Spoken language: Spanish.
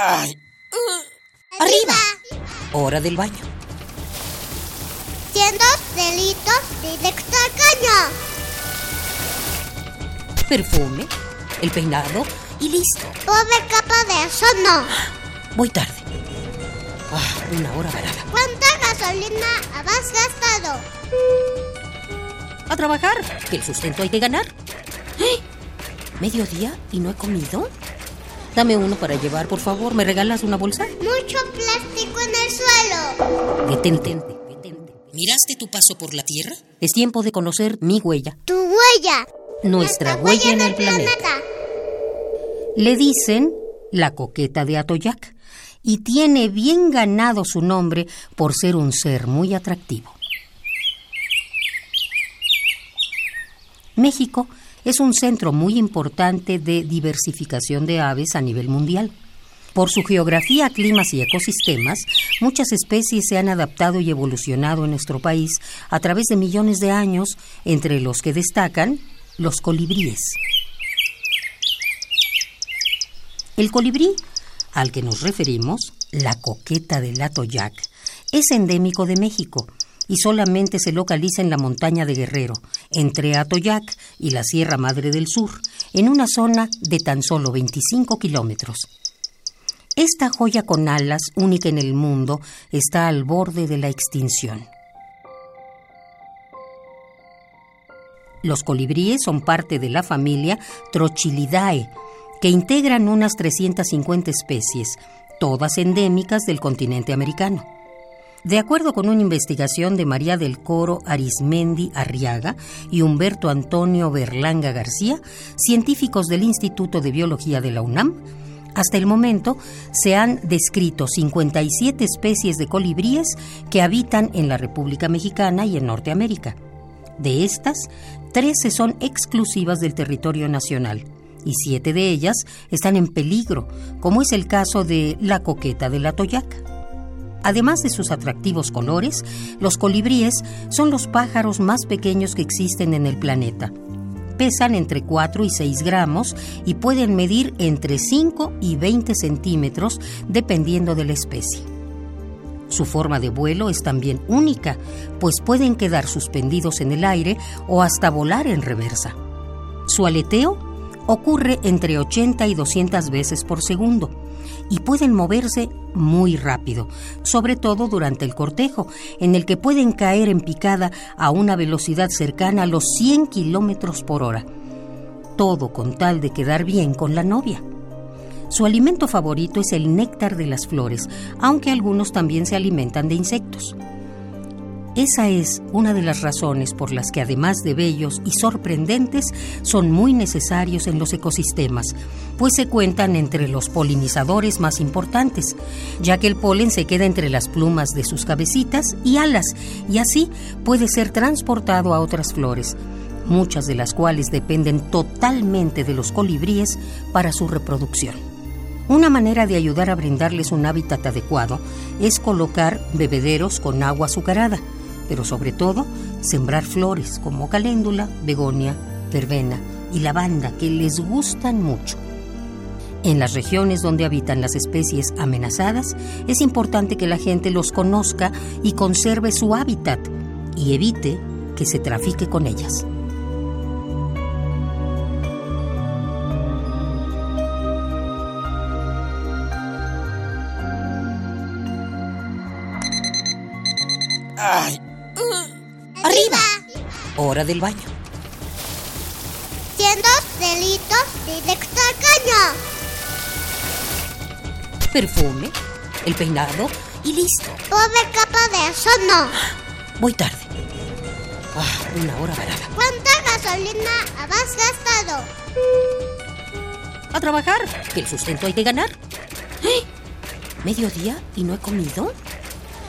Ay. ¡Arriba! Hora del baño. Siendo delitos directo al caño. Perfume, el peinado y listo. Pobre capa de eso no. Voy tarde. Ah, una hora varada. ¿Cuánta gasolina has gastado? A trabajar, que el sustento hay que ganar. ¡Eh! ¿Mediodía y no he comido? Dame uno para llevar, por favor. ¿Me regalas una bolsa? Mucho plástico en el suelo. Detente, detente. ¿Miraste tu paso por la Tierra? Es tiempo de conocer mi huella. Tu huella. Nuestra, huella, en el planeta. Le dicen la coqueta de Atoyac y tiene bien ganado su nombre por ser un ser muy atractivo. México es un centro muy importante de diversificación de aves a nivel mundial. Por su geografía, climas y ecosistemas, muchas especies se han adaptado y evolucionado en nuestro país a través de millones de años, entre los que destacan los colibríes. El colibrí al que nos referimos, la coqueta del Atoyac, es endémico de México y solamente se localiza en la montaña de Guerrero, entre Atoyac y la Sierra Madre del Sur, en una zona de tan solo 25 kilómetros. Esta joya con alas, única en el mundo, está al borde de la extinción. Los colibríes son parte de la familia Trochilidae, que integran unas 350 especies, todas endémicas del continente americano. De acuerdo con una investigación de María del Coro Arismendi Arriaga y Humberto Antonio Berlanga García, científicos del Instituto de Biología de la UNAM, hasta el momento se han descrito 57 especies de colibríes que habitan en la República Mexicana y en Norteamérica. De estas, 13 son exclusivas del territorio nacional y siete de ellas están en peligro, como es el caso de la coqueta del Atoyac. Además de sus atractivos colores, los colibríes son los pájaros más pequeños que existen en el planeta. Pesan entre 4 y 6 gramos y pueden medir entre 5 y 20 centímetros dependiendo de la especie. Su forma de vuelo es también única, pues pueden quedar suspendidos en el aire o hasta volar en reversa. Su aleteo ocurre entre 80 y 200 veces por segundo y pueden moverse muy rápido, sobre todo durante el cortejo, en el que pueden caer en picada a una velocidad cercana a los 100 kilómetros por hora. Todo con tal de quedar bien con la novia. Su alimento favorito es el néctar de las flores, aunque algunos también se alimentan de insectos. Esa es una de las razones por las que además de bellos y sorprendentes, son muy necesarios en los ecosistemas, pues se cuentan entre los polinizadores más importantes, ya que el polen se queda entre las plumas de sus cabecitas y alas, y así puede ser transportado a otras flores, muchas de las cuales dependen totalmente de los colibríes para su reproducción. Una manera de ayudar a brindarles un hábitat adecuado es colocar bebederos con agua azucarada, pero sobre todo sembrar flores como caléndula, begonia, verbena y lavanda que les gustan mucho. En las regiones donde habitan las especies amenazadas, es importante que la gente los conozca y conserve su hábitat y evite que se trafique con ellas. Ay. ¡Arriba! Hora del baño. Siendo delitos directo al caño. Perfume, el peinado y listo. Pobre capa de eso no. Voy tarde. Ah, una hora varada. ¿Cuánta gasolina has gastado? A trabajar, que el sustento hay que ganar. ¿Eh? ¿Mediodía y no he comido?